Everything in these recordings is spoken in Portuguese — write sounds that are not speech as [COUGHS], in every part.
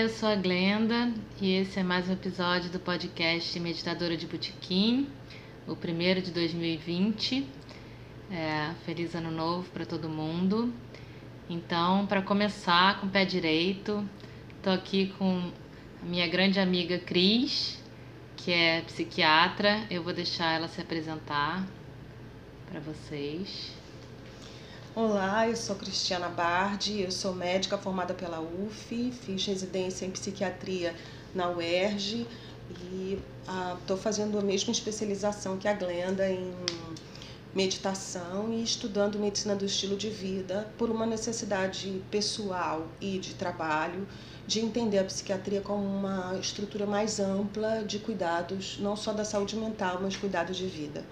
eu sou a Glenda e esse é mais um episódio do podcast Meditadora de Botequim, o primeiro de 2020. É, feliz ano novo para todo mundo. Então, para começar com o pé direito, estou aqui com a minha grande amiga Cris, que é psiquiatra. Eu vou deixar ela se apresentar para vocês. Olá, eu sou Cristiana Bardi, eu sou médica formada pela UF, fiz residência em psiquiatria na UERJ e estou fazendo a mesma especialização que a Glenda em meditação e estudando medicina do estilo de vida por uma necessidade pessoal e de trabalho de entender a psiquiatria como uma estrutura mais ampla de cuidados, não só da saúde mental, mas cuidados de vida.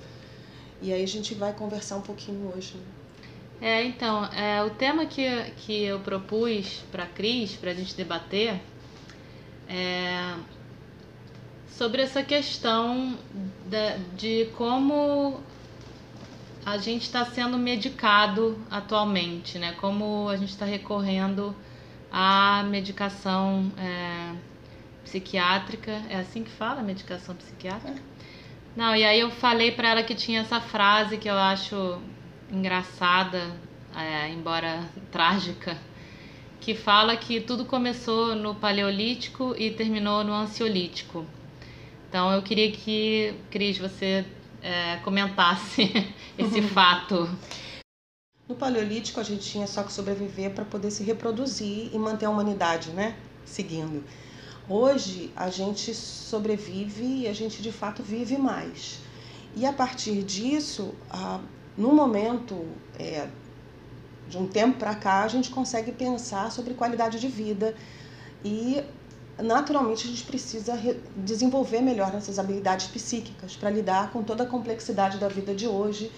E aí a gente vai conversar um pouquinho hoje. né? É, então, é, o tema que, que eu propus para a Cris, para a gente debater, é sobre essa questão da, de como a gente está sendo medicado atualmente, né? Como a gente está recorrendo à medicação é, psiquiátrica. É assim que fala, medicação psiquiátrica? Não, e aí eu falei para ela que tinha essa frase que eu acho engraçada, é, embora trágica, que fala que tudo começou no Paleolítico e terminou no Ansiolítico. Então eu queria que, Cris, você é, comentasse [LAUGHS] esse [LAUGHS] fato. No Paleolítico a gente tinha só que sobreviver para poder se reproduzir e manter a humanidade, né? Seguindo. Hoje a gente sobrevive e a gente de fato vive mais. E a partir disso, ah, no momento é, de um tempo para cá, a gente consegue pensar sobre qualidade de vida e naturalmente a gente precisa re- desenvolver melhor nossas habilidades psíquicas para lidar com toda a complexidade da vida de hoje.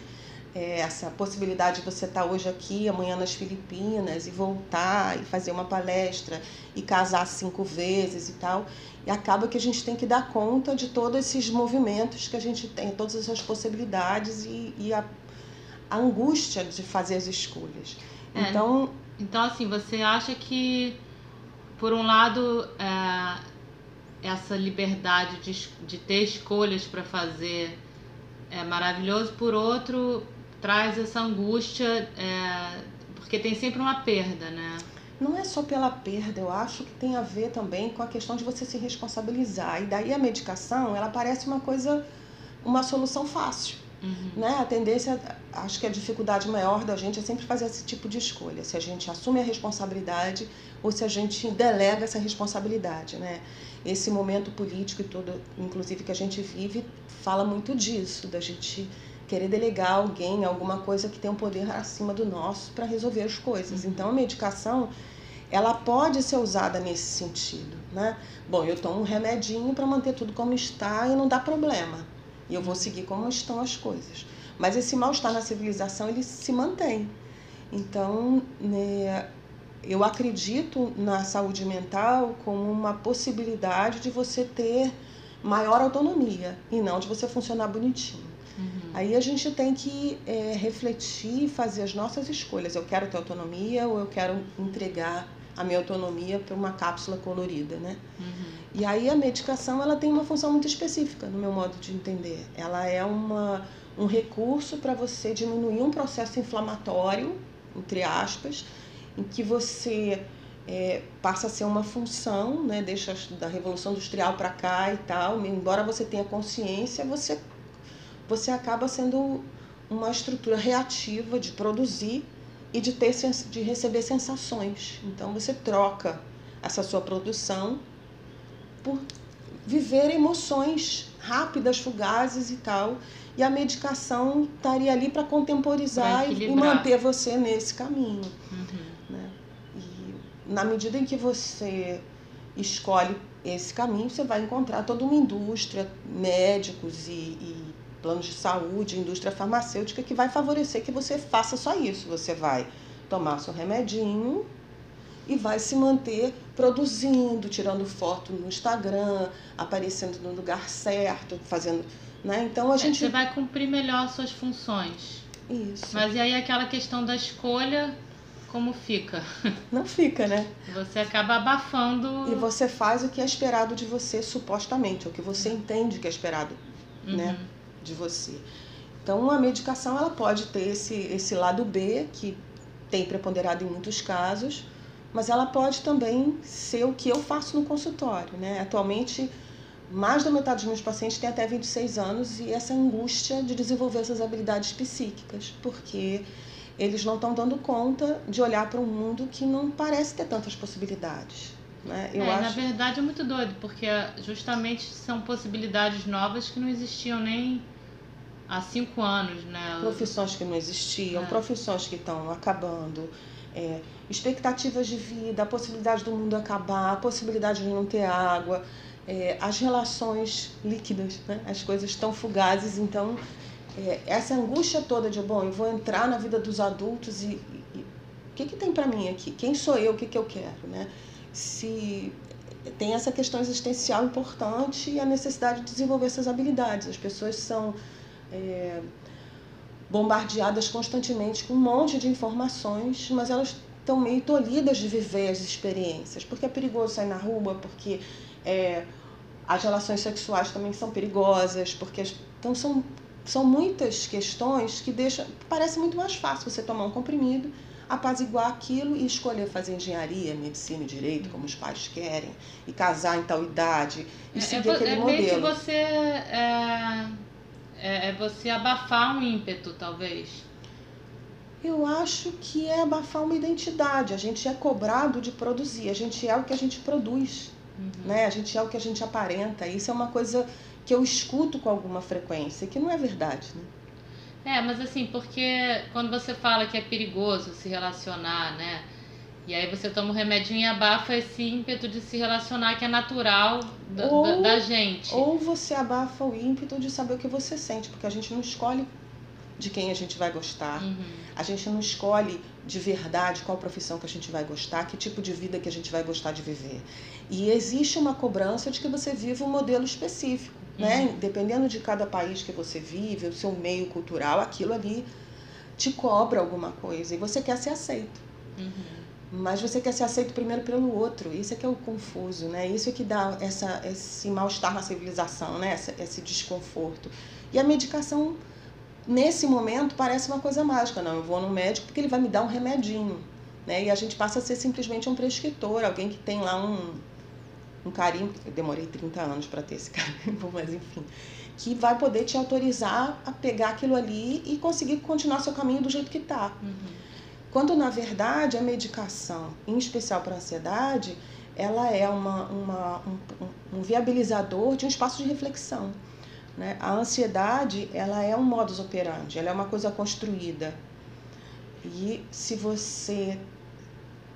É, essa possibilidade de você estar hoje aqui, amanhã nas Filipinas e voltar e fazer uma palestra e casar cinco vezes e tal. E acaba que a gente tem que dar conta de todos esses movimentos que a gente tem, todas essas possibilidades e, e a, a angústia de fazer as escolhas. É. Então, Então, assim, você acha que, por um lado, é, essa liberdade de, de ter escolhas para fazer é maravilhoso, por outro, traz essa angústia, é, porque tem sempre uma perda, né? não é só pela perda, eu acho que tem a ver também com a questão de você se responsabilizar. E daí a medicação, ela parece uma coisa, uma solução fácil. Uhum. Né? A tendência, acho que a dificuldade maior da gente é sempre fazer esse tipo de escolha. Se a gente assume a responsabilidade ou se a gente delega essa responsabilidade, né? Esse momento político e todo, inclusive que a gente vive, fala muito disso, da gente querer delegar alguém, alguma coisa que tem um poder acima do nosso para resolver as coisas. Então a medicação, ela pode ser usada nesse sentido, né? Bom, eu tomo um remedinho para manter tudo como está e não dá problema. E eu vou seguir como estão as coisas. Mas esse mal-estar na civilização, ele se mantém. Então, né, eu acredito na saúde mental como uma possibilidade de você ter maior autonomia e não de você funcionar bonitinho. Uhum. Aí a gente tem que é, refletir e fazer as nossas escolhas. Eu quero ter autonomia ou eu quero entregar a minha autonomia para uma cápsula colorida, né? Uhum. E aí a medicação ela tem uma função muito específica no meu modo de entender. Ela é uma, um recurso para você diminuir um processo inflamatório, entre aspas, em que você é, passa a ser uma função, né, deixa da Revolução Industrial para cá e tal, embora você tenha consciência, você, você acaba sendo uma estrutura reativa de produzir e de, ter, de receber sensações. Então você troca essa sua produção por viver emoções rápidas, fugazes e tal. E a medicação estaria ali para contemporizar e, manter você nesse caminho. Uhum. Né? E na medida em que você escolhe esse caminho, você vai encontrar toda uma indústria, médicos e, e planos de saúde, indústria farmacêutica que vai favorecer que você faça só isso. Você vai tomar seu remedinho e vai se manter produzindo, tirando foto no Instagram, aparecendo no lugar certo, fazendo, né? Então a É, gente Você vai cumprir melhor suas funções. isso Mas e aí aquela questão da escolha, como fica? [LAUGHS] não fica, né? Você acaba abafando. E você faz o que é esperado de você supostamente, o que você entende que é esperado Uhum. né? De você. Então a medicação ela pode ter esse, esse lado B que tem preponderado em muitos casos, mas ela pode também ser o que eu faço no consultório, né? Atualmente mais da metade dos meus pacientes tem até 26 anos e essa angústia de desenvolver essas habilidades psíquicas, porque eles não estão dando conta de olhar para um mundo que não parece ter tantas possibilidades. Né? Eu é, na acho verdade é muito doido, porque justamente são possibilidades novas que não existiam nem há cinco anos, né? profissões que não existiam, É. profissões que estão acabando, é, expectativas de vida, a possibilidade do mundo acabar, a possibilidade de não ter água, é, as relações líquidas, né? as coisas tão fugazes. Então, é, essa angústia toda de, bom, eu vou entrar na vida dos adultos e, e- e o que, que tem para mim aqui? Quem sou eu? O que, que eu quero? Né? Se tem essa questão existencial importante e a necessidade de desenvolver essas habilidades. As pessoas são é, bombardeadas constantemente com um monte de informações, mas elas estão meio tolhidas de viver as experiências, porque é perigoso sair na rua, porque é, as relações sexuais também são perigosas, porque as- então são são muitas questões que deixam parece muito mais fácil você tomar um comprimido, apaziguar aquilo e escolher fazer engenharia, medicina e direito como os pais querem e casar em tal idade e É, é, seguir vo- aquele é meio que modelo. você é, é, é você abafar um ímpeto, talvez. Eu acho que é abafar uma identidade. A gente é cobrado de produzir, a gente é o que a gente produz, Uhum. né? A gente é o que a gente aparenta. Isso é uma coisa que eu escuto com alguma frequência, que não é verdade, né? É, mas assim, porque quando você fala que é perigoso se relacionar, né? E aí você toma um remedinho e abafa esse ímpeto de se relacionar que é natural da, Ou- da, da gente. Ou você abafa o ímpeto de saber o que você sente, porque a gente não escolhe de quem a gente vai gostar. Uhum. A gente não escolhe de verdade qual profissão que a gente vai gostar, que tipo de vida que a gente vai gostar de viver. E existe uma cobrança de que você viva um modelo específico, né? Dependendo de cada país que você vive, o seu meio cultural, aquilo ali te cobra alguma coisa e você quer ser aceito. Uhum. Mas você quer ser aceito primeiro pelo outro. Isso é que é o confuso, né? Isso é que dá essa, esse mal-estar na civilização, né? Esse, esse desconforto. E a medicação, nesse momento, parece uma coisa mágica. Não, eu vou no médico porque ele vai me dar um remedinho. Né? E a gente passa a ser simplesmente um prescritor, alguém que tem lá um, um carimbo. Eu demorei 30 anos para ter esse [LAUGHS] carimbo, mas enfim. Que vai poder te autorizar a pegar aquilo ali e conseguir continuar seu caminho do jeito que está. Uhum. Quando, na verdade, a medicação, em especial para a ansiedade, ela é uma, uma, um, um- um viabilizador de um espaço de reflexão. Né? A ansiedade, ela é um modus operandi, ela é uma coisa construída. E se você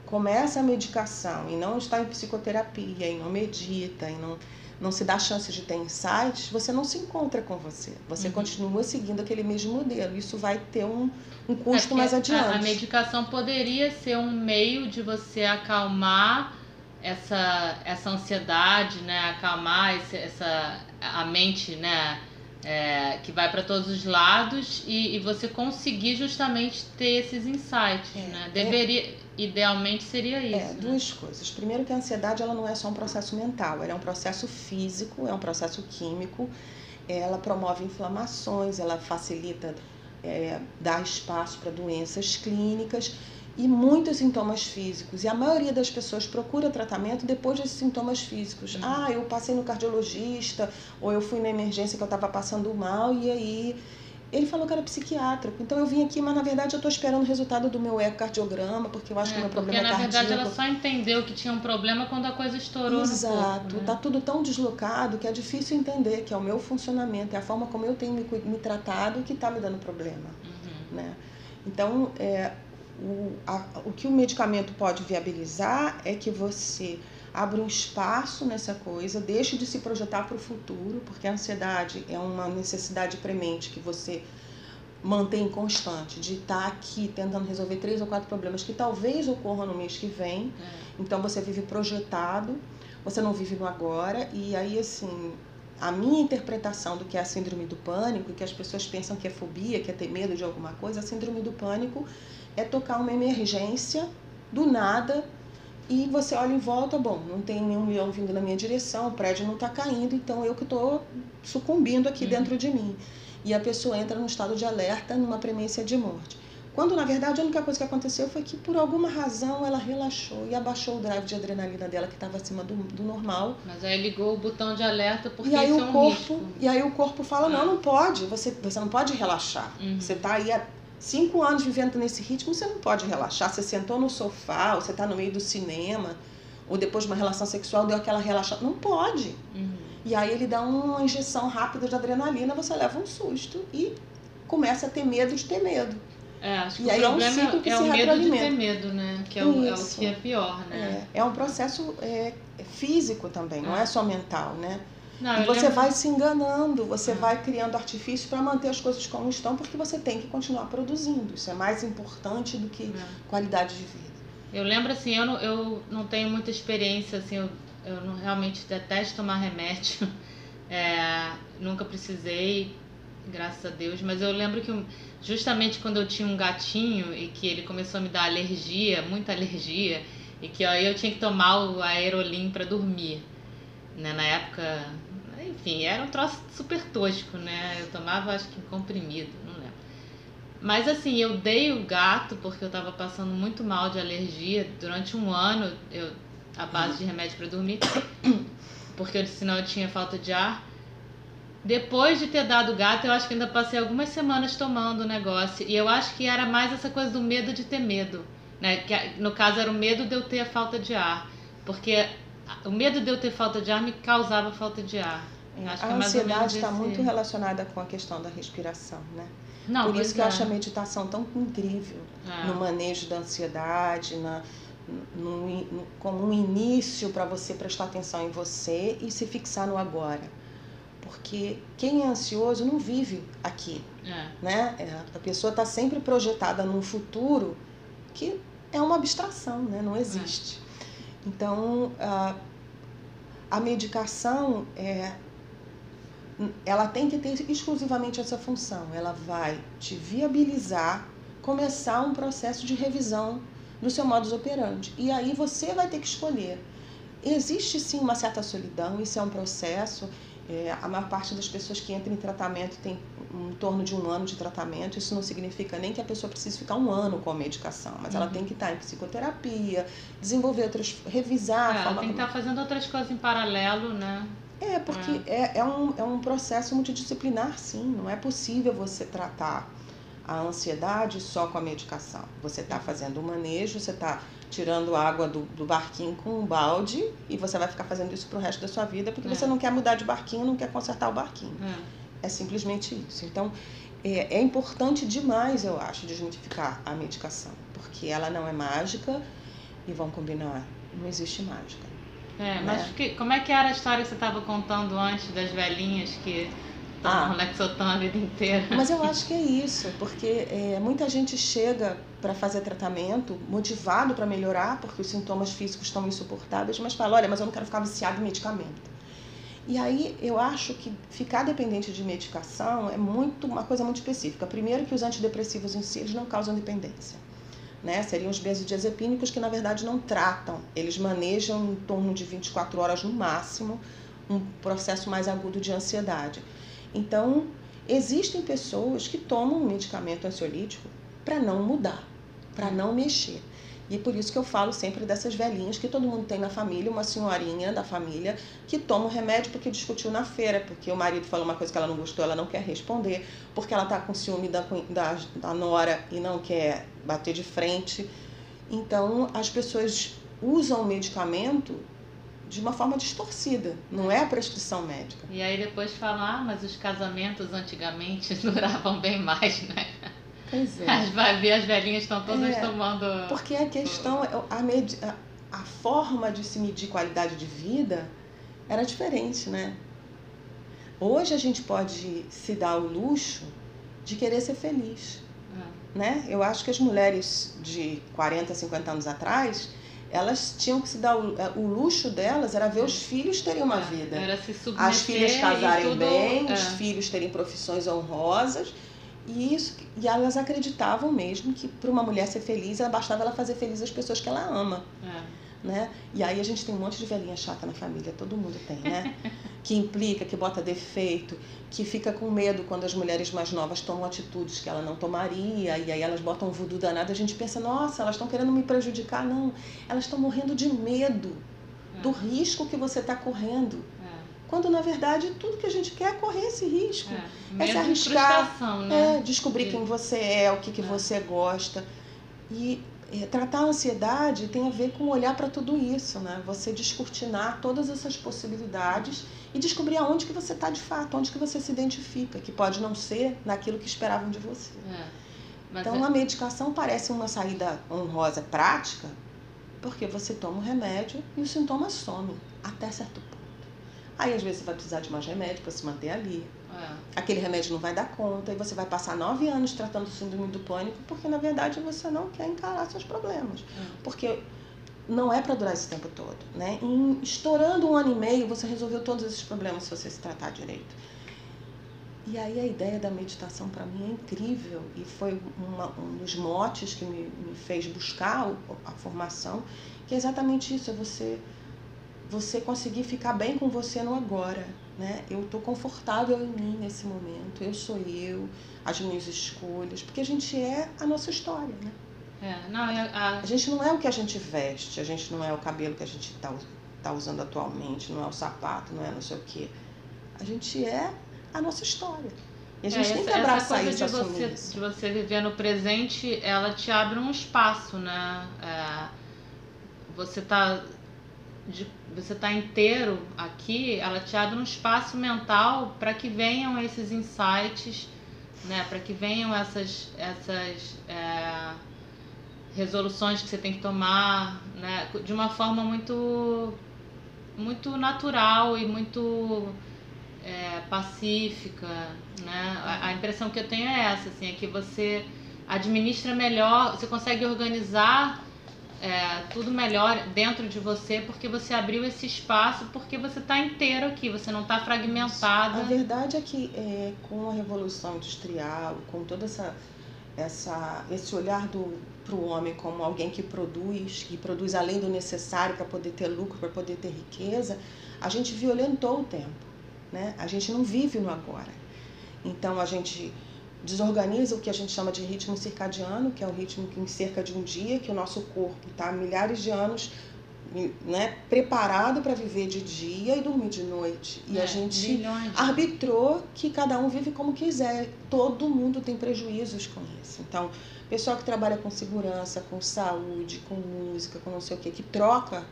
começa a medicação e não está em psicoterapia, e não medita, e não, não se dá chance de ter insights, você não se encontra com você. Você Uhum. continua seguindo aquele mesmo modelo. Isso vai ter um, um É custo porque mais a- adiante. A, medicação poderia ser um meio de você acalmar essa, essa ansiedade, né? Acalmar esse, essa a mente, né? É, que vai para todos os lados e, e você conseguir justamente ter esses insights, É, né? é- Deveria, idealmente seria isso. É, né? duas coisas. Primeiro que a ansiedade ela não é só um processo mental, ela é um processo físico, é um processo químico. Ela promove inflamações, ela facilita é, dar espaço para doenças clínicas e muitos sintomas físicos. E a maioria das pessoas procura tratamento depois desses sintomas físicos. Uhum. Ah, eu passei no cardiologista, ou eu fui na emergência que eu estava passando mal, e aí Ele falou que era psiquiátrico. Então eu vim aqui, mas na verdade eu estou esperando o resultado do meu ecocardiograma, porque eu acho que o É, meu porque problema é na cardíaco. verdade ela só entendeu que tinha um problema quando a coisa estourou Exato, corpo. né? tá tudo tão deslocado que é difícil entender que é o meu funcionamento, é a forma como eu tenho me, me tratado que está me dando problema. Uhum. né? Então, é, o, a- o que o medicamento pode viabilizar é que você abra um espaço nessa coisa, deixe de se projetar para o futuro, porque a ansiedade é uma necessidade premente que você mantém constante, de estar aqui tentando resolver três ou quatro problemas que talvez ocorram no mês que vem. É. Então você vive projetado, você não vive no agora, e aí assim, a minha interpretação do que é a síndrome do pânico, e que as pessoas pensam que é fobia, que é ter medo de alguma coisa, a síndrome do pânico é tocar uma emergência do nada e você olha em volta, bom, não tem nenhum leão vindo na minha direção, o prédio não está caindo, então eu que estou sucumbindo aqui Uhum. dentro de mim. E a pessoa entra num estado de alerta, numa premência de morte. Quando, na verdade, a única coisa que aconteceu foi que, por alguma razão, ela relaxou e abaixou o drive de adrenalina dela, que estava acima do, do normal. Mas aí ligou o botão de alerta porque E aí, isso é o um corpo, risco. e aí o corpo fala, não, não pode, você, você não pode relaxar. Uhum. Você está aí há cinco anos vivendo nesse ritmo, você não pode relaxar. Você sentou no sofá, ou você está no meio do cinema, ou depois de uma relação sexual, deu aquela relaxada. Não pode. Uhum. E aí ele dá uma injeção rápida de adrenalina, você leva um susto e começa a ter medo de ter medo. É, acho que E o aí é um problema que é se o medo de ter medo, né? Que é o, é o que é pior, né? É, é um processo é, é físico também, não é só mental, né? Não, E você lembro- vai se enganando, você Ah. vai criando artifícios para manter as coisas como estão, porque você tem que continuar produzindo. Isso é mais importante do que É. qualidade de vida. Eu lembro assim, eu não, eu não tenho muita experiência, assim, eu, eu não, realmente detesto tomar remédio. [LAUGHS] É, nunca precisei, graças a Deus, mas eu lembro que justamente quando eu tinha um gatinho e que ele começou a me dar alergia, muita alergia, e que aí eu tinha que tomar o aerolim para dormir. Né? Na época, enfim, era um troço super tosco, né? Eu tomava acho que comprimido, não lembro. Mas assim, eu dei o gato porque eu tava passando muito mal de alergia durante um ano, eu a base de remédio para dormir, [COUGHS] porque senão eu tinha falta de ar. Depois de ter dado o gato, eu acho que ainda passei algumas semanas tomando o negócio. E eu acho que era mais essa coisa do medo de ter medo. Né? Que, no caso, era o medo de eu ter a falta de ar. Porque o medo de eu ter falta de ar me causava falta de ar. Acho a que é menos ansiedade está muito relacionada com a questão da respiração, né? Não, Por isso que eu é. acho a meditação tão incrível É. no manejo da ansiedade, na, no, no- como um início para você prestar atenção em você e se fixar no agora. Porque quem é ansioso não vive aqui, É. né? É, a pessoa está sempre projetada num futuro que é uma abstração, né? Não existe. Então, a, a medicação é ela tem que ter exclusivamente essa função. Ela vai te viabilizar começar um processo de revisão do seu modus operandi. E aí você vai ter que escolher. Existe sim uma certa solidão, isso é um processo. É, a maior parte das pessoas que entram em tratamento tem em torno de um ano de tratamento. Isso não significa nem que a pessoa precise ficar um ano com a medicação, mas ela Uhum. tem que estar em psicoterapia, desenvolver outras, revisar a É, forma tem que estar fazendo outras coisas em paralelo, né? é, porque é, é, um, é um processo multidisciplinar, sim. Não é possível você tratar a ansiedade só com a medicação. Você está fazendo o manejo, você está tirando água do, do barquinho com um balde e você vai ficar fazendo isso pro resto da sua vida porque É. você não quer mudar de barquinho, não quer consertar o barquinho. É. É simplesmente isso. Então, é, é importante demais, eu acho, desmitificar a medicação, porque ela não é mágica e vão combinar, não existe mágica. É, mas Né? que- como é que era a história que você estava contando antes das velhinhas que Ah. Lexotan a vida inteira? Mas eu acho que é isso, porque é, muita gente chega para fazer tratamento motivado para melhorar, porque os sintomas físicos estão insuportáveis, mas fala: olha, mas eu não quero ficar viciado em medicamento. E aí eu acho que ficar dependente de medicação é muito uma coisa muito específica. Primeiro que os antidepressivos em si não causam dependência. Né? Seriam os benzodiazepínicos que na verdade não tratam. Eles manejam em torno de 24 horas no máximo um processo mais agudo de ansiedade. Então, existem pessoas que tomam um medicamento ansiolítico para não mudar, para não mexer. E por isso que eu falo sempre dessas velhinhas que todo mundo tem na família, uma senhorinha da família que toma o remédio porque discutiu na feira, porque o marido falou uma coisa que ela não gostou, ela não quer responder, porque ela está com ciúme da, da, da nora e não quer bater de frente. Então as pessoas usam o medicamento de uma forma distorcida, não é a prescrição médica. E aí depois falar, ah, mas os casamentos antigamente [LAUGHS] duravam bem mais, né? Pois é. As, as velhinhas estão todas É, tomando. Porque a questão, a, medi- a, a forma de se medir qualidade de vida era diferente, né? Hoje a gente pode se dar o luxo de querer ser feliz, Ah, né? Eu acho que as mulheres de 40, 50 anos atrás, elas tinham que se dar o, o luxo delas era ver os filhos terem uma vida. Era se submeter As filhas casarem tudo- bem, é. os filhos terem profissões honrosas. E, isso, e elas acreditavam mesmo que para uma mulher ser feliz, ela bastava ela fazer feliz as pessoas que ela ama. É. Né? E aí a gente tem um monte de velhinha chata na família, todo mundo tem, né? [LAUGHS] que implica, que bota defeito, que fica com medo quando as mulheres mais novas tomam atitudes que ela não tomaria, e aí elas botam um voodoo danado, a gente pensa, nossa, elas estão querendo me prejudicar. Não, elas estão morrendo de medo do risco que você está correndo. É. Quando na verdade tudo que a gente quer é correr esse risco. É. É se arriscar, né? É, descobrir De- quem você é, o que, que É. você gosta. E é, tratar a ansiedade tem a ver com olhar para tudo isso, né? Você descortinar todas essas possibilidades e descobrir aonde que você está de fato, onde que você se identifica, que pode não ser naquilo que esperavam de você. É. Então é- a medicação parece uma saída honrosa prática, porque você toma o remédio e os sintomas somem até certo ponto. Aí às vezes você vai precisar de mais remédio para se manter ali, é. aquele remédio não vai dar conta e você vai passar nove anos tratando o síndrome do pânico porque na verdade você não quer encarar seus problemas. Hum. Porque não é para durar esse tempo todo, né? Em estourando um ano e meio você resolveu todos esses problemas se você se tratar direito. E aí a ideia da meditação para mim é incrível e foi uma- um dos motes que me, me fez buscar a formação, que é exatamente isso, é você você conseguir ficar bem com você no agora, né? Eu estou confortável em mim nesse momento, eu sou eu, as minhas escolhas, porque a gente é a nossa história, né? É. Não, é- a- A gente não é o que a gente veste, a gente não é o cabelo que a gente está tá usando atualmente, não é o sapato, não é não sei o quê. A gente é a nossa história. E a gente É, tem que abraçar essa isso, coisa de assumir você, isso. de você viver no presente, ela te abre um espaço, né? É, você tá de- você tá inteiro aqui, ela te abre um espaço mental para que venham esses insights, né? Para que venham essas essas é, resoluções que você tem que tomar, né? De uma forma muito muito natural e muito é, pacífica, né? A, a impressão que eu tenho é essa, assim, é que você administra melhor, você consegue organizar é, tudo melhor dentro de você porque você abriu esse espaço, porque você está inteiro aqui, você não está fragmentada. A verdade é que é, com a Revolução Industrial, com toda essa, essa esse olhar para o homem como alguém que produz, que produz além do necessário para poder ter lucro, para poder ter riqueza, a gente violentou o tempo. Né? A gente não vive no agora. Então a gente desorganiza o que a gente chama de ritmo circadiano, que é o ritmo que em cerca de um dia, que o nosso corpo está milhares de anos né, preparado para viver de dia e dormir de noite. E a É, gente bilhões. arbitrou que cada um vive como quiser. Todo mundo tem prejuízos com isso. Então, pessoal que trabalha com segurança, com saúde, com música, com não sei o que, que troca,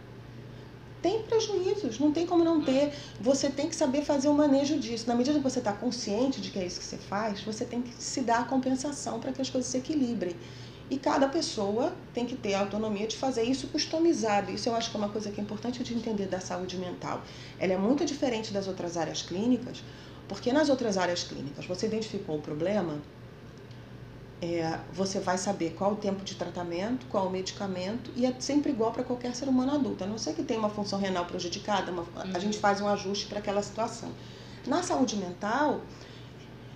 tem prejuízos, não tem como não ter. Você tem que saber fazer o manejo disso. Na medida que você está consciente de que é isso que você faz, você tem que se dar a compensação para que as coisas se equilibrem. E cada pessoa tem que ter a autonomia de fazer isso customizado. Isso eu acho que é uma coisa que é importante de entender da saúde mental. Ela é muito diferente das outras áreas clínicas, porque nas outras áreas clínicas você identificou o problema, é, você vai saber qual o tempo de tratamento, qual o medicamento, e é sempre igual para qualquer ser humano adulto. A não ser que tenha uma função renal prejudicada, uma- a Uhum. gente faz um ajuste para aquela situação. Na saúde mental,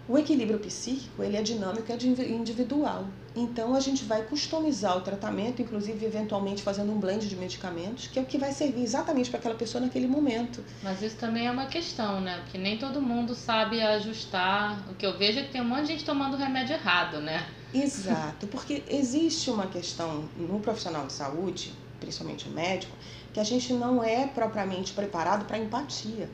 o equilíbrio psíquico ele é dinâmico, é de- individual. Então a gente vai customizar o tratamento, inclusive eventualmente fazendo um blend de medicamentos, que é o que vai servir exatamente para aquela pessoa naquele momento. Mas isso também é uma questão, né? Porque nem todo mundo sabe ajustar. O que eu vejo é que tem um monte de gente tomando remédio errado, né? Exato, porque existe uma questão no profissional de saúde, principalmente o médico, que a gente não é propriamente preparado para empatia.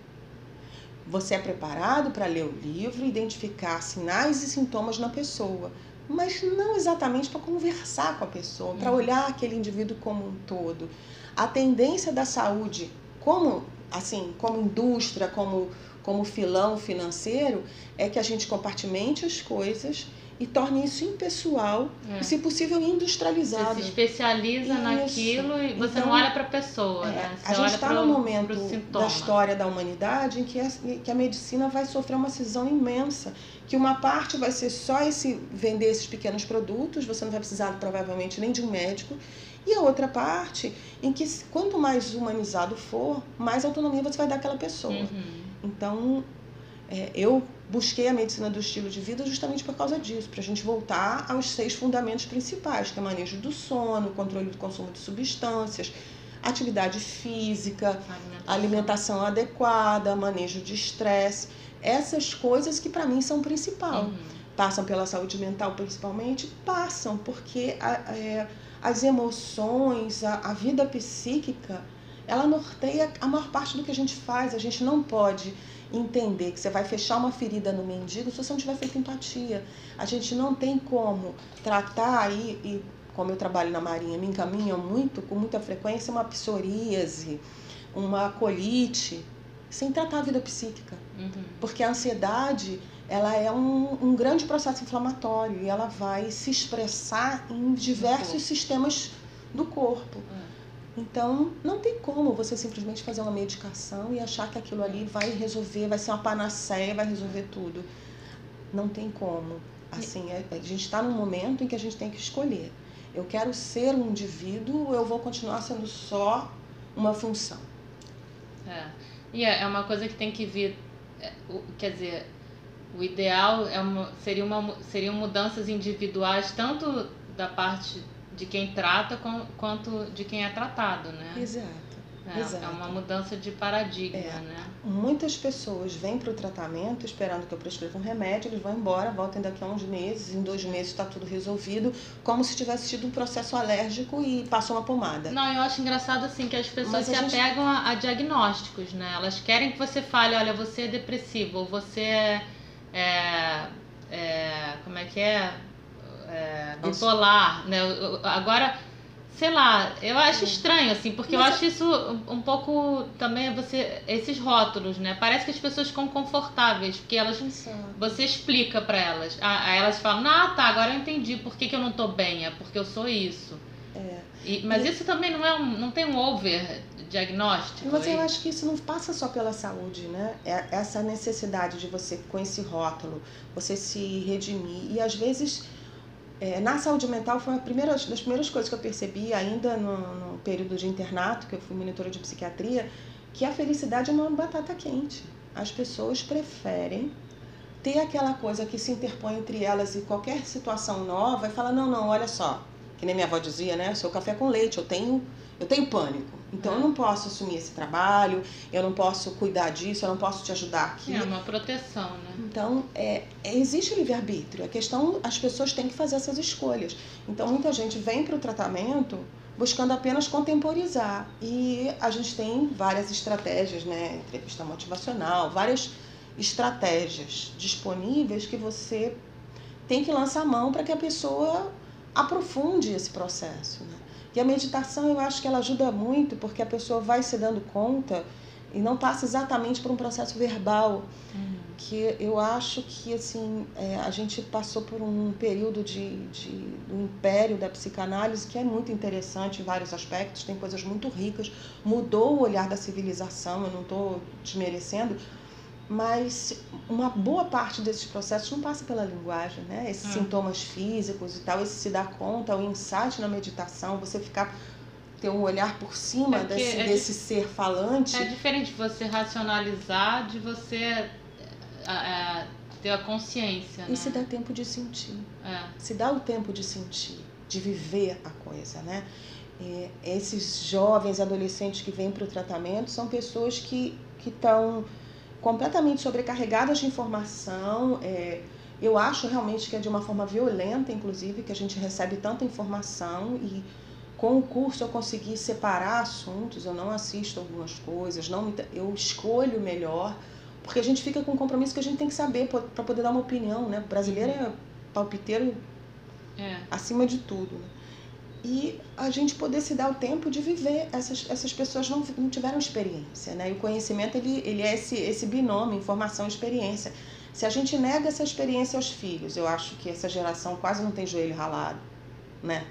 Você é preparado para ler o livro, identificar sinais e sintomas na pessoa, mas não exatamente para conversar com a pessoa, para Uhum. olhar aquele indivíduo como um todo. A tendência da saúde, como assim, como indústria, como como filão financeiro, é que a gente compartimente as coisas e torne isso impessoal É. e, se possível, Você industrializado. se especializa Isso. naquilo e você Então, não olha para a pessoa, É, né? Você a gente está num momento da história da humanidade em que a, que a medicina vai sofrer uma cisão imensa. Que uma parte vai ser só esse vender esses pequenos produtos, você não vai precisar provavelmente nem de um médico. E a outra parte em que quanto mais humanizado for, mais autonomia você vai dar àquela pessoa. Uhum. Então, é, eu busquei a medicina do estilo de vida justamente por causa disso, para a gente voltar aos seis fundamentos principais, que é manejo do sono, controle do consumo de substâncias, atividade física, Alimentação. alimentação adequada, manejo de estresse, essas coisas que para mim são principal. Uhum. Passam pela saúde mental principalmente? Passam, porque a- é, as emoções, a, a vida psíquica, ela norteia a maior parte do que a gente faz. A gente não pode entender que você vai fechar uma ferida no mendigo se você não tiver feito empatia. A gente não tem como tratar aí, e como eu trabalho na Marinha, me encaminham muito, com muita frequência, uma psoríase, uma colite, sem tratar a vida psíquica. Uhum. Porque a ansiedade, ela é um, um grande processo inflamatório e ela vai se expressar em diversos sistemas do corpo. É. Então, não tem como você simplesmente fazer uma medicação e achar que aquilo ali vai resolver, vai ser uma panaceia, vai resolver tudo. Não tem como. Assim, é- a gente está num momento em que a gente tem que escolher. Eu quero ser um indivíduo ou eu vou continuar sendo só uma função? É. E é é uma coisa que tem que vir. é, Quer dizer, o ideal é uma, seria uma, seriam mudanças individuais, tanto da parte de quem trata com- quanto de quem é tratado, né? Exato. É, exato. é uma mudança de paradigma, É. né? Muitas pessoas vêm para o tratamento esperando que eu prescreva um remédio, eles vão embora, voltem daqui a uns meses, em dois meses está tudo resolvido, como se tivesse tido um processo alérgico e passou uma pomada. Não, eu acho engraçado assim que as pessoas se gente- apegam a, a diagnósticos, né? Elas querem que você fale, olha, você é depressivo, ou você é, é, é- como é que é, é bipolar, né? Eu- eu- Agora, sei lá, eu acho estranho assim, porque eu Mas acho isso um, pouco também você esses rótulos, né? Parece que as pessoas ficam confortáveis, porque elas você explica pra elas. Ah, Aí elas falam, ah, tá, agora eu entendi por que, que eu não tô bem, é porque eu sou isso. É. E- mas E- isso também não é um, não tem um over diagnóstico. Mas eu acho que isso não passa só pela saúde, né? É essa necessidade de você, com esse rótulo, você se redimir. E às vezes, é, na saúde mental, foi uma primeira, das primeiras coisas que eu percebi, ainda no, no período de internato, que eu fui monitora de psiquiatria, que a felicidade é uma batata quente. As pessoas preferem ter aquela coisa que se interpõe entre elas e qualquer situação nova e fala, não, não, olha só, que nem minha avó dizia, né? Seu café com leite, eu tenho, eu tenho pânico. Então É. eu não posso assumir esse trabalho, eu não posso cuidar disso, eu não posso te ajudar aqui. É uma proteção, né? Então, é, é- existe o livre-arbítrio. A questão, as pessoas têm que fazer essas escolhas. Então, muita gente vem para o tratamento buscando apenas contemporizar. E a gente tem várias estratégias, né? Entrevista motivacional, várias estratégias disponíveis que você tem que lançar a mão para que a pessoa aprofunde esse processo. Né? E a meditação, eu acho que ela ajuda muito, porque a pessoa vai se dando conta e não passa exatamente por um processo verbal que eu acho que assim é, a gente passou por um período de, de do império da psicanálise que é muito interessante em vários aspectos tem coisas muito ricas mudou o olhar da civilização eu não estou desmerecendo mas uma boa parte desses processos não passa pela linguagem né esses Ah. sintomas físicos e tal esse se dar conta o insight na meditação você ficar ter um olhar por cima É desse, é desse ser falante É diferente você racionalizar de você é, é, ter a consciência, né? e se dá tempo de sentir É. se dá o tempo de sentir, de viver a coisa, né? E esses jovens adolescentes que vêm para o tratamento são pessoas que que estão completamente sobrecarregadas de informação, é, Eu acho realmente que é de uma forma violenta, inclusive, que a gente recebe tanta informação e com o curso eu consegui separar assuntos, eu não assisto algumas coisas, não eu escolho melhor, porque a gente fica com um compromisso que a gente tem que saber para poder dar uma opinião, né? O brasileiro é palpiteiro É. acima de tudo. né? E a gente poder se dar o tempo de viver. Essas, essas pessoas não, não tiveram experiência, né? E o conhecimento, ele, ele é esse, esse binômio, informação e experiência. Se a gente nega essa experiência aos filhos, eu acho que essa geração quase não tem joelho ralado, né?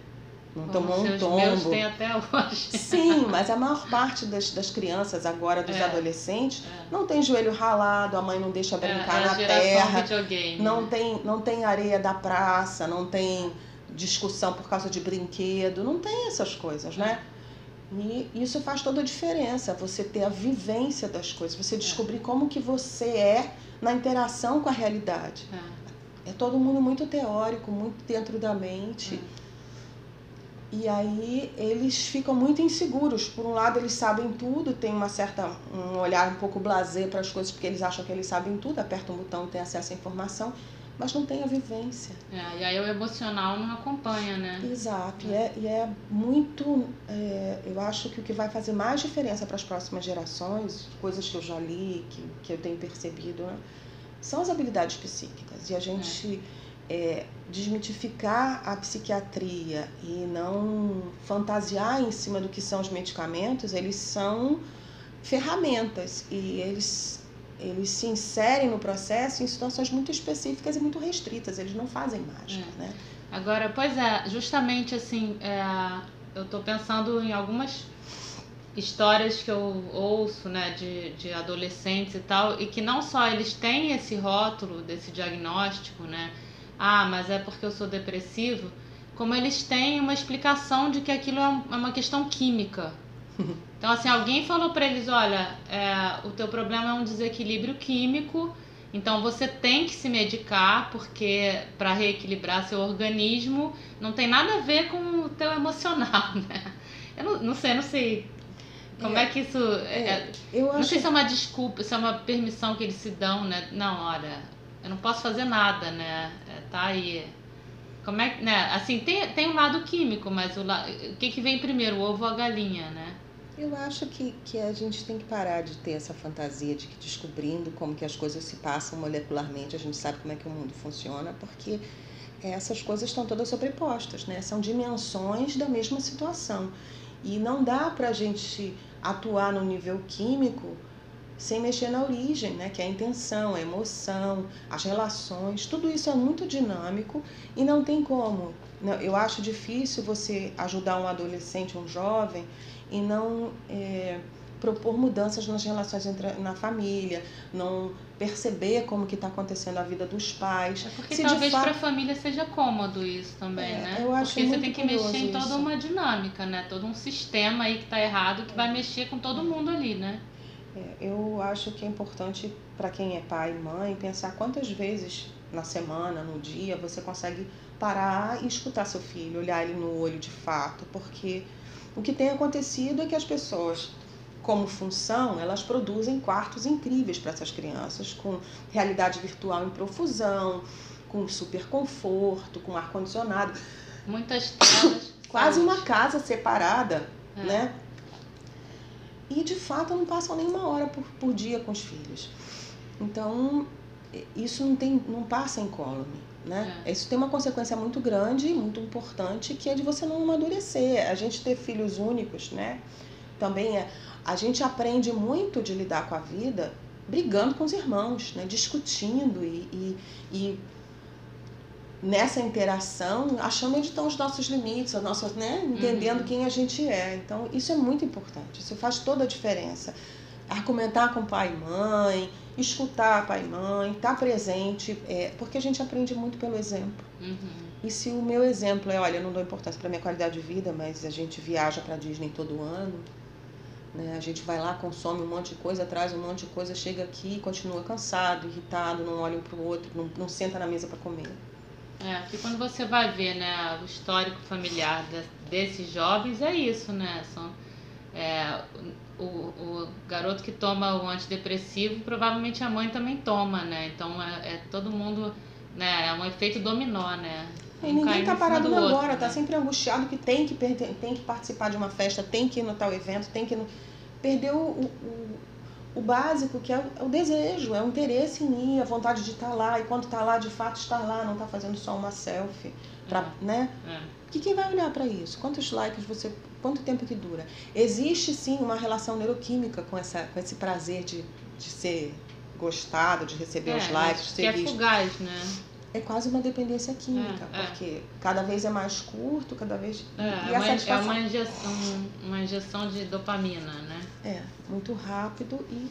Não Como tomou um seus meus tombo. têm até hoje. Sim, mas a maior parte das, das crianças agora, dos É. adolescentes, É. não tem joelho ralado, a mãe não deixa brincar é, na terra, videogame. não tem, não tem areia da praça, não tem discussão por causa de brinquedo, não tem essas coisas, né? E isso faz toda a diferença, você ter a vivência das coisas, você descobrir como que você é na interação com a realidade. É. É todo mundo muito teórico, muito dentro da mente. E aí eles ficam muito inseguros. Por um lado, eles sabem tudo, tem uma certa um olhar um pouco blasé para as coisas porque eles acham que eles sabem tudo, apertam um botão e tem acesso à informação, mas não tem a vivência. É, e aí o emocional não acompanha, né? Exato. E é, e é muito. é, eu acho que o que vai fazer mais diferença para as próximas gerações, coisas que eu já li, que, que eu tenho percebido, né, são as habilidades psíquicas. E a gente é, desmitificar a psiquiatria e não fantasiar em cima do que são os medicamentos, eles são ferramentas e eles. Eles se inserem no processo em situações muito específicas e muito restritas, eles não fazem mágica, É. né? Agora, pois é, justamente assim, é, eu tô pensando em algumas histórias que eu ouço, né, de, de adolescentes e tal, e que não só eles têm esse rótulo desse diagnóstico, né, ah, mas é porque eu sou depressivo, como eles têm uma explicação de que aquilo é é uma questão química. [LAUGHS] Então, assim, alguém falou pra eles, olha, é, o teu problema é um desequilíbrio químico, então você tem que se medicar porque para reequilibrar seu organismo não tem nada a ver com o teu emocional, [LAUGHS] né? Eu não, não sei, não sei como é, que isso. é- é- Eu não acho sei se é uma desculpa, se é uma permissão que eles se dão, né? Não, olha, eu não posso fazer nada, né? É, tá aí. Como é que, né? Assim, tem, tem um lado químico, mas o, la... o que, que vem primeiro, o ovo ou a galinha, né? Eu acho que, que a gente tem que parar de ter essa fantasia de que descobrindo como que as coisas se passam molecularmente, a gente sabe como é que o mundo funciona, porque essas coisas estão todas sobrepostas, né? São dimensões da mesma situação. E não dá para a gente atuar no nível químico sem mexer na origem, né? Que é a intenção, a emoção, as relações, tudo isso é muito dinâmico e não tem como. Não, Eu acho difícil você ajudar um adolescente, um jovem, e não é, propor mudanças nas relações entre, na família, não perceber como que está acontecendo a vida dos pais. É porque Se talvez fato- para a família seja cômodo isso também, É, né? eu acho porque você tem que mexer em toda isso. uma dinâmica, né? Todo um sistema aí que tá errado que vai mexer com todo mundo ali, né? É, eu acho que é importante para quem é pai e mãe pensar quantas vezes na semana, no dia, você consegue parar e escutar seu filho, olhar ele no olho de fato, porque o que tem acontecido é que as pessoas, como função, elas produzem quartos incríveis para essas crianças, com realidade virtual em profusão, com super conforto, com ar condicionado, Muitas telas. quase saúde. uma casa separada, É. né? E de fato não passam nenhuma hora por, por dia com os filhos. Então, isso não, tem, não passa incólume. Né? É. Isso tem uma consequência muito grande, muito importante, que é de você não amadurecer. A gente ter filhos únicos, né? Também é. A gente aprende muito de lidar com a vida brigando com os irmãos, né? discutindo e, e, e nessa interação achando onde estão os nossos limites, as nossas, né? entendendo Uhum. quem a gente é. Então, isso é muito importante, isso faz toda a diferença. Argumentar com pai e mãe, escutar pai e mãe, estar presente, é, porque a gente aprende muito pelo exemplo. Uhum. E se o meu exemplo é, olha, eu não dou importância para minha qualidade de vida, mas a gente viaja para Disney todo ano, né? A gente vai lá, consome um monte de coisa, traz um monte de coisa, chega aqui continua cansado, irritado, não olha um para o outro, não, não senta na mesa para comer. É, porque quando você vai ver, né, o histórico familiar de- desses jovens, é isso, né? São, é, o, o garoto que toma o antidepressivo, provavelmente a mãe também toma, né? Então é, é todo mundo né? É um efeito dominó, né? E Um ninguém cai tá parado do no outro, agora, tá né? sempre angustiado que tem que, tem que participar de uma festa, tem que ir no tal evento, tem que ir no... Perdeu o, o, o básico, que é o, é o desejo, é o interesse em ir, a vontade de estar lá, e quando tá lá, de fato está lá, não tá fazendo só uma selfie, pra, né? É. Que quem vai olhar para isso? Quantos likes você. Quanto tempo que dura? Existe sim uma relação neuroquímica com, essa, com esse prazer de, de ser gostado, de receber os É, likes, mas de que ser é visto. fugaz, né? É quase uma dependência química, É, é. porque cada vez é mais curto, cada vez. É, e é a uma, é satisfação uma injeção, uma injeção de dopamina, né? é muito rápido e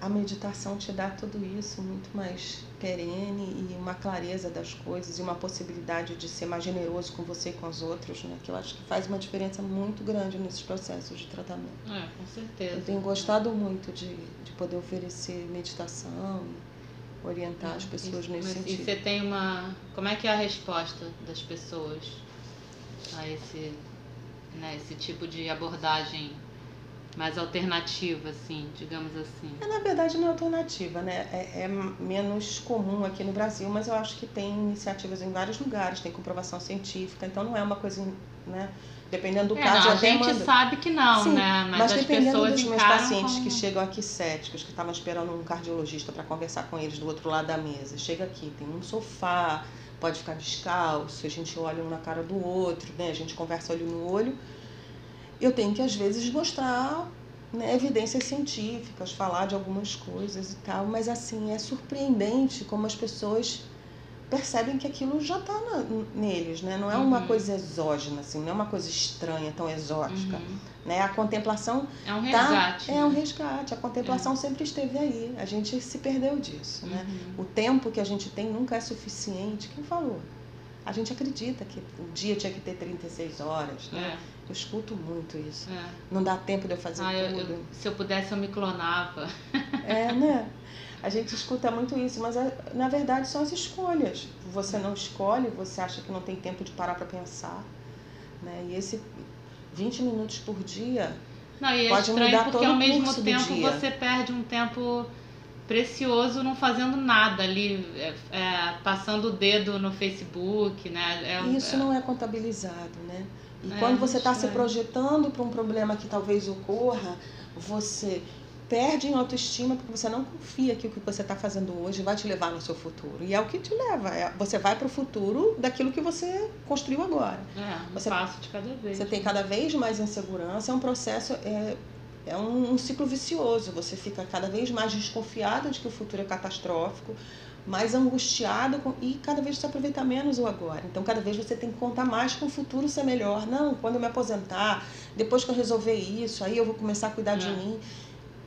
a meditação te dá tudo isso muito mais perene e uma clareza das coisas e uma possibilidade de ser mais generoso com você e com os outros, né? Que eu acho que faz uma diferença muito grande nesses processos de tratamento. É, com certeza. Eu tenho gostado muito de, de poder oferecer meditação e orientar as pessoas E- nesse mas- sentido. E você tem uma. Como é que é a resposta das pessoas a esse, né, esse tipo de abordagem mais alternativa, assim, digamos assim? É, na verdade, não é alternativa, né? É, é menos comum aqui no Brasil, mas eu acho que tem iniciativas em vários lugares, tem comprovação científica, então não é uma coisa, né? Dependendo do É, caso, não, a gente mando. sabe que não, Sim, né? Mas, Mas as dependendo pessoas dos meus pacientes como... que chegam aqui céticos, que estavam esperando um cardiologista para conversar com eles do outro lado da mesa, chega aqui, tem um sofá, pode ficar descalço, a gente olha um na cara do outro, né? A gente conversa olho no olho. Eu tenho que às vezes mostrar né, evidências científicas, falar de algumas coisas e tal, mas assim é surpreendente como as pessoas percebem que aquilo já está neles, né? Não é uma Uhum. coisa exógena, assim, não é uma coisa estranha, tão exótica, Uhum. né? A contemplação É um tá, resgate. é né? um resgate. A contemplação sempre esteve aí. A gente se perdeu disso, né? Uhum. O tempo que a gente tem nunca é suficiente. Quem falou? A gente acredita que o dia tinha que ter 36 horas, né? Eu escuto muito isso. É, é. Não dá tempo de eu fazer Ah, eu- tudo. eu- se eu pudesse, eu me clonava. É, [LAUGHS] né? A gente escuta muito isso, mas a- na verdade são as escolhas. Você não escolhe, você acha que não tem tempo de parar para pensar, né? E esse 20 minutos por dia Não, e é Pode estranho mudar porque todo ao o mesmo curso do tempo você perde um tempo precioso não fazendo nada ali, é, é, passando o dedo no Facebook, né? É, Isso não é contabilizado, né? E É, quando você está se estranho. projetando para um problema que talvez ocorra, você perde em autoestima porque você não confia que o que você está fazendo hoje vai te levar no seu futuro. E é o que te leva. é- você vai para o futuro daquilo que você construiu agora. é, um você- passo de cada vez. Você tem cada vez mais insegurança, é um processo, é, é um, um ciclo vicioso. Você fica cada vez mais desconfiado de que o futuro é catastrófico, mais angustiado com- e cada vez você aproveita menos o agora. Então, cada vez você tem que contar mais com o futuro ser melhor. Não, quando eu me aposentar, depois que eu resolver isso, aí eu vou começar a cuidar de É. mim.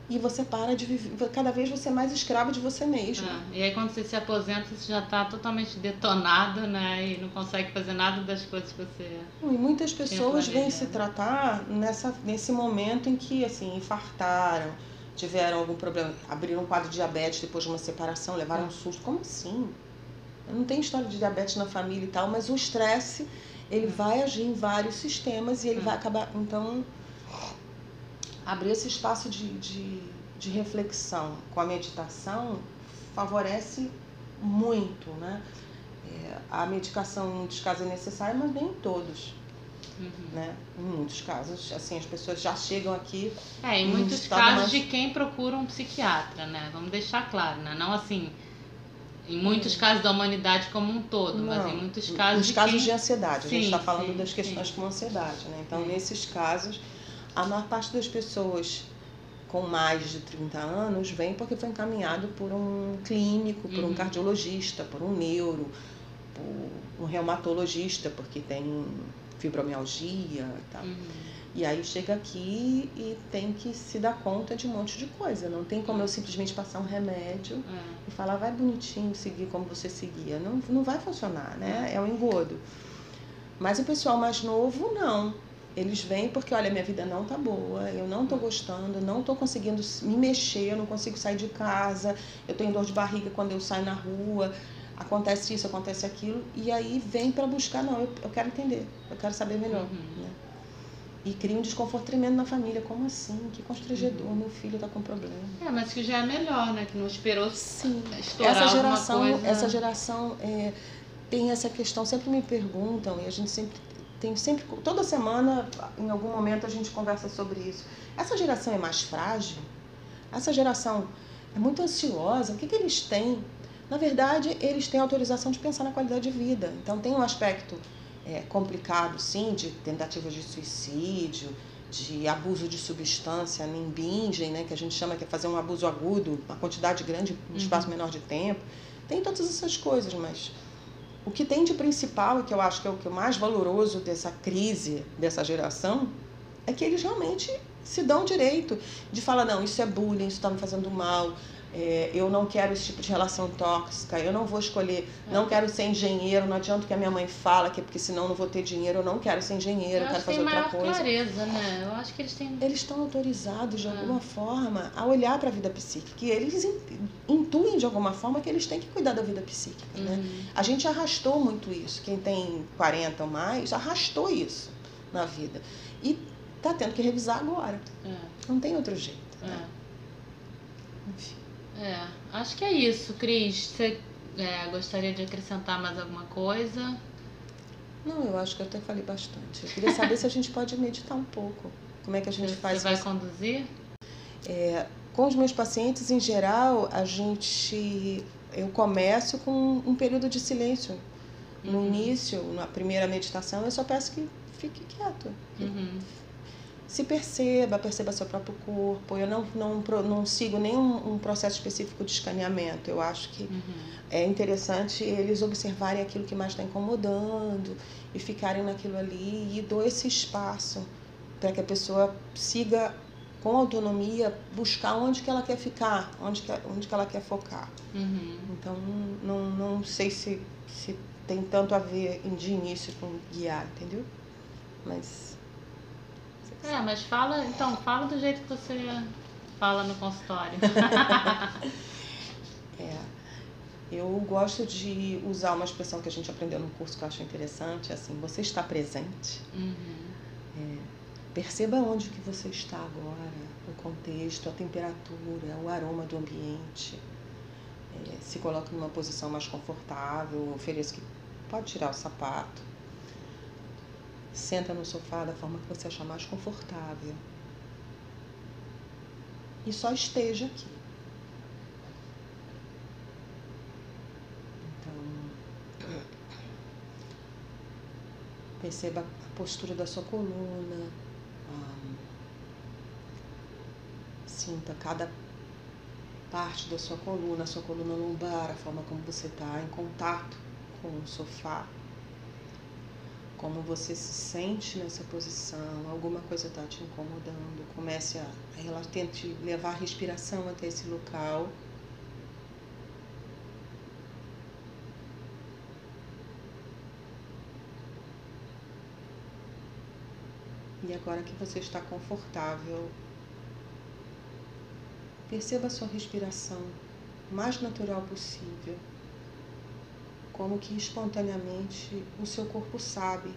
E você para de viver, cada vez você é mais escravo de você mesmo. É, E aí quando você se aposenta, você já está totalmente detonado, né? E não consegue fazer nada das coisas que você. E muitas pessoas vêm se tratar nessa, nesse momento em que, assim, infartaram, tiveram algum problema, abriram um quadro de diabetes depois de uma separação, levaram um susto. Como assim? Não tenho história de diabetes na família e tal, mas o estresse, ele vai agir em vários sistemas e ele vai acabar... Então, abrir esse espaço de, de, de reflexão com a meditação favorece muito, né? É, a medicação em muitos casos é necessária, mas nem em todos Uhum. né? Em muitos casos, assim, as pessoas já chegam aqui. É, em muitos casos mais- de quem procura um psiquiatra, né? Vamos deixar claro, né? Não assim. Em muitos casos da humanidade como um todo, mas Não, em muitos casos nos de casos quem... de ansiedade, a gente Sim, está falando sim, das questões sim. com ansiedade, né? Então, Sim. nesses casos, a maior parte das pessoas com mais de 30 anos vem porque foi encaminhado por um clínico, por um Uhum. cardiologista, por um neuro, por um reumatologista, porque tem fibromialgia e tal. Uhum. E aí chega aqui e tem que se dar conta de um monte de coisa. Não tem como eu simplesmente passar um remédio É. e falar, vai bonitinho, seguir como você seguia. Não, não vai funcionar, né? É um engodo. Mas o pessoal mais novo, não. Eles vêm porque, olha, minha vida não tá boa, eu não tô gostando, não tô conseguindo me mexer, eu não consigo sair de casa, eu tenho dor de barriga quando eu saio na rua, acontece isso, acontece aquilo, e aí vem para buscar, não, eu, eu quero entender, eu quero saber melhor. Uhum. Né? E cria um desconforto tremendo na família. Como assim? Que constrangedor, meu filho tá com problema. É, mas que já é melhor, né? Que não esperou Sim. estourar essa geração, coisa. essa geração é, tem essa questão, sempre me perguntam e a gente sempre tem sempre toda semana em algum momento a gente conversa sobre isso. Essa geração é mais frágil? Essa geração é muito ansiosa? O que, que eles têm? Na verdade, eles têm autorização de pensar na qualidade de vida. Então tem um aspecto é, complicado, sim, de tentativa de suicídio, de abuso de substância, nem bingem, né, que a gente chama que é fazer um abuso agudo, uma quantidade grande, um espaço menor de tempo. Tem todas essas coisas, mas o que tem de principal e que eu acho que é o que é mais valoroso dessa crise dessa geração é que eles realmente se dão direito de falar não, isso é bullying, isso está me fazendo mal, é, eu não quero esse tipo de relação tóxica, eu não vou escolher, não quero ser engenheiro, não adianta que a minha mãe fala, que é porque senão eu não vou ter dinheiro, eu não quero ser engenheiro, eu, Eu quero fazer outra coisa. clareza, né? Eu acho que eles têm. Eles estão autorizados de Ah. alguma forma a olhar para a vida psíquica e eles in- intuem de alguma forma que eles têm que cuidar da vida psíquica, né? Uhum. A gente arrastou muito isso. Quem tem 40 ou mais arrastou isso na vida. E tá tendo que revisar agora. É, Não tem outro jeito. é. Né? Enfim. É, acho que é isso, Cris. Você é, gostaria de acrescentar mais alguma coisa? Não, eu acho que eu até falei bastante. Eu queria saber se a gente pode meditar um pouco. Como é que a gente Você faz vai isso? conduzir? Com os meus pacientes, em geral, a gente. Eu começo com um período de silêncio. No Uhum. início, na primeira meditação, eu só peço que fique quieto. Uhum. Se perceba, perceba seu próprio corpo. Eu não, não, não sigo nenhum um processo específico de escaneamento. Eu acho que Uhum. é interessante eles observarem aquilo que mais está incomodando e ficarem naquilo ali e dou esse espaço para que a pessoa siga com autonomia buscar onde que ela quer ficar, onde que, onde que ela quer focar. Uhum. Então, não, não sei se, se tem tanto a ver de início com guiar, entendeu? Mas É, mas fala, então, fala do jeito que você fala no consultório. [LAUGHS] É, eu gosto de usar uma expressão que a gente aprendeu no curso que eu acho interessante, é assim, você está presente, Uhum. perceba onde que você está agora, o contexto, a temperatura, o aroma do ambiente, É, se coloque numa posição mais confortável, ofereça que pode tirar o sapato, senta no sofá da forma que você achar mais confortável. E só esteja aqui. Então, perceba a postura da sua coluna, sinta cada parte da sua coluna, a sua coluna lombar, a forma como você está em contato com o sofá, como você se sente nessa posição, alguma coisa está te incomodando, comece a, a tente levar a respiração até esse local. E agora que você está confortável, perceba a sua respiração o mais natural possível. Como que espontaneamente o seu corpo sabe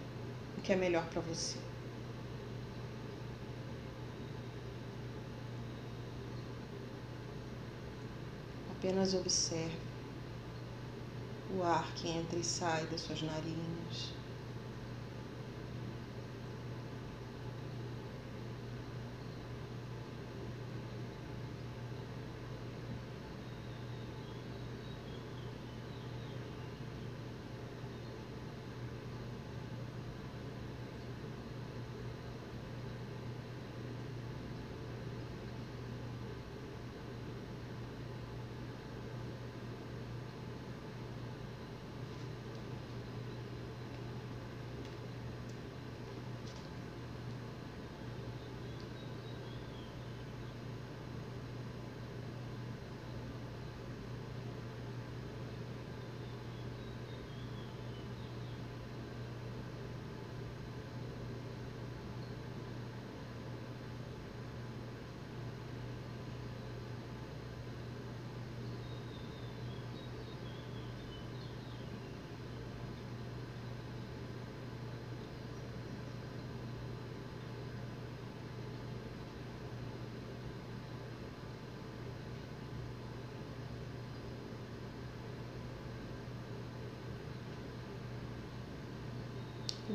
o que é melhor para você. Apenas observe o ar que entra e sai das suas narinas.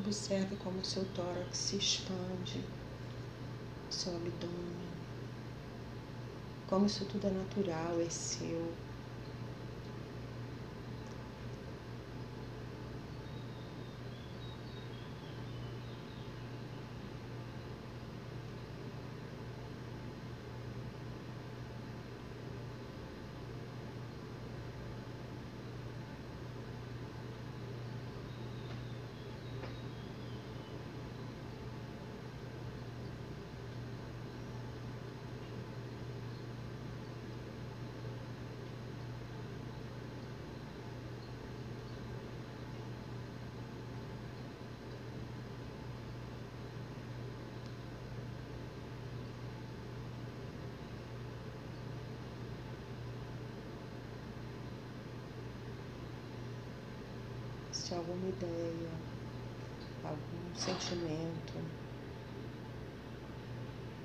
Observe como o seu tórax se expande, seu abdômen. Como isso tudo é natural, é seu. se alguma ideia, algum sentimento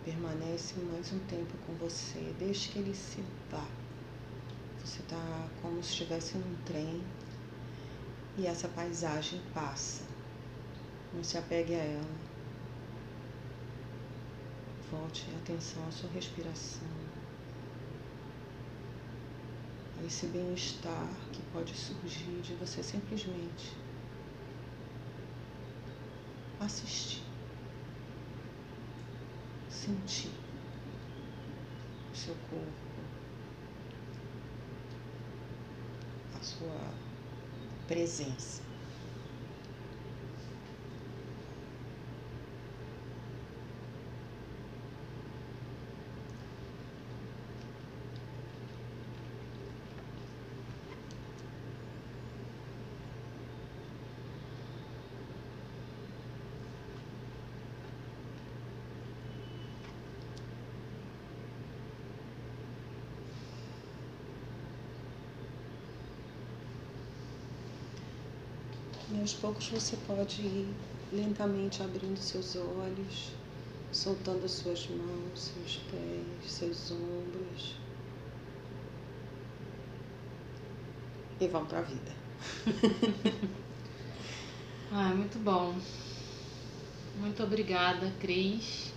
permanece mais um tempo com você, deixe que ele se vá. Você está como se estivesse num trem e essa paisagem passa. Não se apegue a ela. Volte atenção à sua respiração. A esse bem-estar que pode surgir de você simplesmente assistir, sentir o seu corpo, a sua presença. E aos poucos você pode ir lentamente abrindo seus olhos, soltando as suas mãos, seus pés, seus ombros. E vão para a vida. [LAUGHS] Ah, muito bom. Muito obrigada, Cris,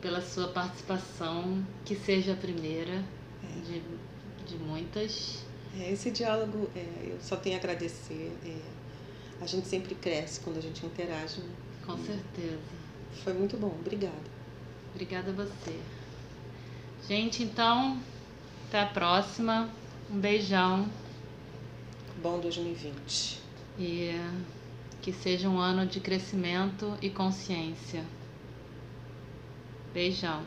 pela sua participação. Que seja a primeira É. de, de muitas. É, esse diálogo, é, eu só tenho a agradecer. é, a gente sempre cresce quando a gente interage. né? Com certeza. Foi muito bom, obrigada. Obrigada a você. Gente, então, até a próxima. Um beijão Bom 2020. e que seja um ano de crescimento e consciência. Beijão.